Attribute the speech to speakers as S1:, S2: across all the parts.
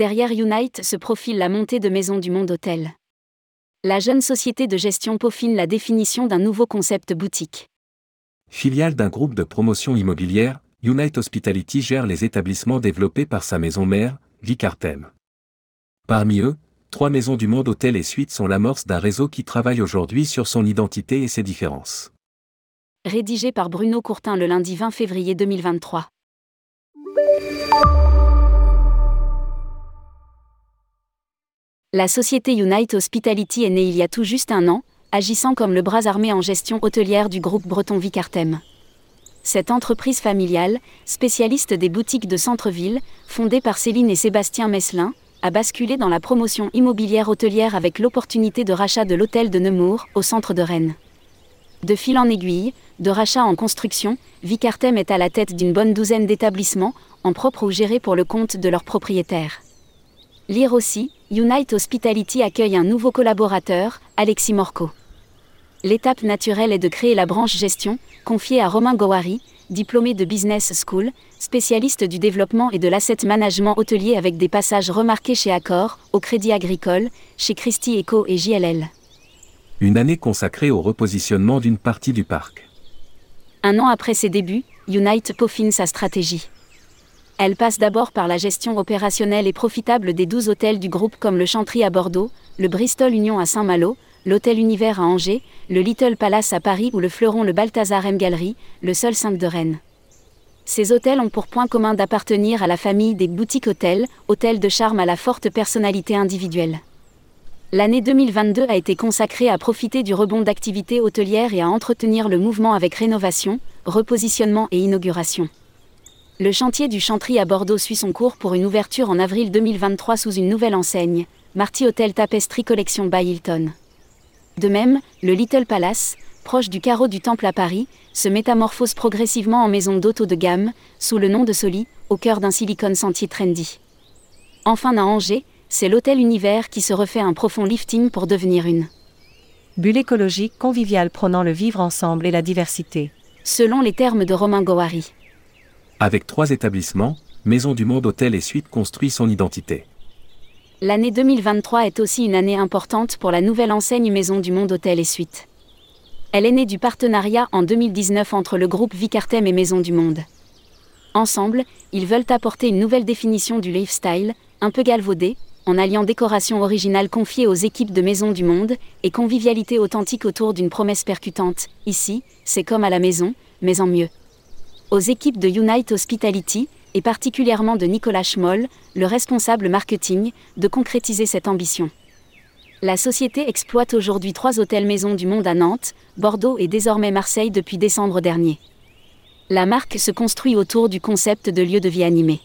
S1: Derrière Unite se profile la montée de Maison du Monde Hôtel. La jeune société de gestion peaufine la définition d'un nouveau concept boutique.
S2: Filiale d'un groupe de promotion immobilière, Unite Hospitality gère les établissements développés par sa maison mère, Vicartem. Parmi eux, trois maisons du monde hôtel et suites sont l'amorce d'un réseau qui travaille aujourd'hui sur son identité et ses différences.
S1: Rédigé par Bruno Courtin le lundi 20 février 2023. La société Unite Hospitality est née il y a tout juste un an, agissant comme le bras armé en gestion hôtelière du groupe breton Vicartem. Cette entreprise familiale, spécialiste des boutiques de centre-ville, fondée par Céline et Sébastien Messelin, a basculé dans la promotion immobilière hôtelière avec l'opportunité de rachat de l'hôtel de Nemours, au centre de Rennes. De fil en aiguille, de rachat en construction, Vicartem est à la tête d'une bonne douzaine d'établissements, en propre ou gérés pour le compte de leurs propriétaires. Lire aussi, Unite Hospitality accueille un nouveau collaborateur, Alexis Morco. L'étape naturelle est de créer la branche gestion, confiée à Romain Gowari, diplômé de Business School, spécialiste du développement et de l'asset management hôtelier avec des passages remarqués chez Accor, au Crédit Agricole, chez Christie Eco et JLL.
S2: Une année consacrée au repositionnement d'une partie du parc.
S1: Un an après ses débuts, Unite peaufine sa stratégie. Elle passe d'abord par la gestion opérationnelle et profitable des 12 hôtels du groupe comme le Chantry à Bordeaux, le Bristol Union à Saint-Malo, l'Hôtel Univers à Angers, le Little Palace à Paris ou le Fleuron le Balthazar M Gallery, le seul 5 de Rennes. Ces hôtels ont pour point commun d'appartenir à la famille des boutiques hôtels, hôtels de charme à la forte personnalité individuelle. L'année 2022 a été consacrée à profiter du rebond d'activité hôtelière et à entretenir le mouvement avec rénovation, repositionnement et inauguration. Le chantier du Chantry à Bordeaux suit son cours pour une ouverture en avril 2023 sous une nouvelle enseigne, Marty Hotel Tapestry Collection by Hilton. De même, le Little Palace, proche du carreau du Temple à Paris, se métamorphose progressivement en maison d'auto de gamme, sous le nom de Soli, au cœur d'un silicone sentier trendy. Enfin à Angers, c'est l'hôtel Univers qui se refait un profond lifting pour devenir une
S3: bulle écologique conviviale prônant le vivre ensemble et la diversité.
S1: Selon les termes de Romain Gowari.
S2: Avec trois établissements, Maison du Monde Hôtel et Suite construit son identité.
S1: L'année 2023 est aussi une année importante pour la nouvelle enseigne Maison du Monde Hôtel et Suite. Elle est née du partenariat en 2019 entre le groupe Vicartem et Maison du Monde. Ensemble, ils veulent apporter une nouvelle définition du lifestyle, un peu galvaudé, en alliant décoration originale confiée aux équipes de Maison du Monde et convivialité authentique autour d'une promesse percutante. Ici, c'est comme à la maison, mais en mieux aux équipes de Unite Hospitality, et particulièrement de Nicolas Schmoll, le responsable marketing, de concrétiser cette ambition. La société exploite aujourd'hui trois hôtels maisons du monde à Nantes, Bordeaux et désormais Marseille depuis décembre dernier. La marque se construit autour du concept de lieu de vie animé.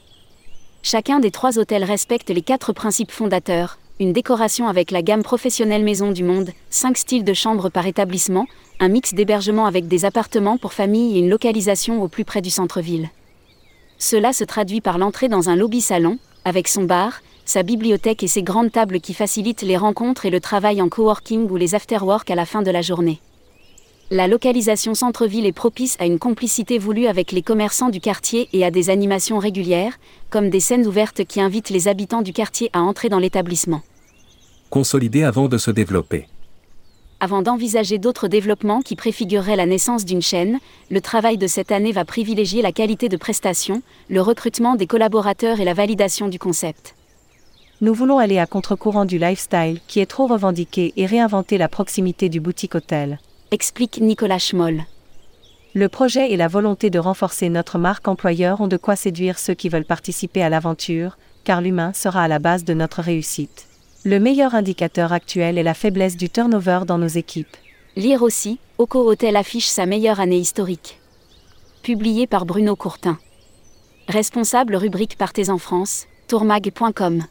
S1: Chacun des trois hôtels respecte les quatre principes fondateurs, une décoration avec la gamme professionnelle Maison du Monde, cinq styles de chambres par établissement, un mix d'hébergement avec des appartements pour famille et une localisation au plus près du centre-ville. Cela se traduit par l'entrée dans un lobby-salon, avec son bar, sa bibliothèque et ses grandes tables qui facilitent les rencontres et le travail en coworking ou les afterwork à la fin de la journée. La localisation centre-ville est propice à une complicité voulue avec les commerçants du quartier et à des animations régulières, comme des scènes ouvertes qui invitent les habitants du quartier à entrer dans l'établissement.
S2: Consolider avant de se développer.
S1: Avant d'envisager d'autres développements qui préfigureraient la naissance d'une chaîne, le travail de cette année va privilégier la qualité de prestation, le recrutement des collaborateurs et la validation du concept.
S3: Nous voulons aller à contre-courant du lifestyle qui est trop revendiqué et réinventer la proximité du boutique hôtel
S1: explique Nicolas Schmoll.
S3: Le projet et la volonté de renforcer notre marque employeur ont de quoi séduire ceux qui veulent participer à l'aventure, car l'humain sera à la base de notre réussite. Le meilleur indicateur actuel est la faiblesse du turnover dans nos équipes.
S1: Lire aussi, Oko Hotel affiche sa meilleure année historique. Publié par Bruno Courtin. Responsable rubrique Partez en France, tourmag.com.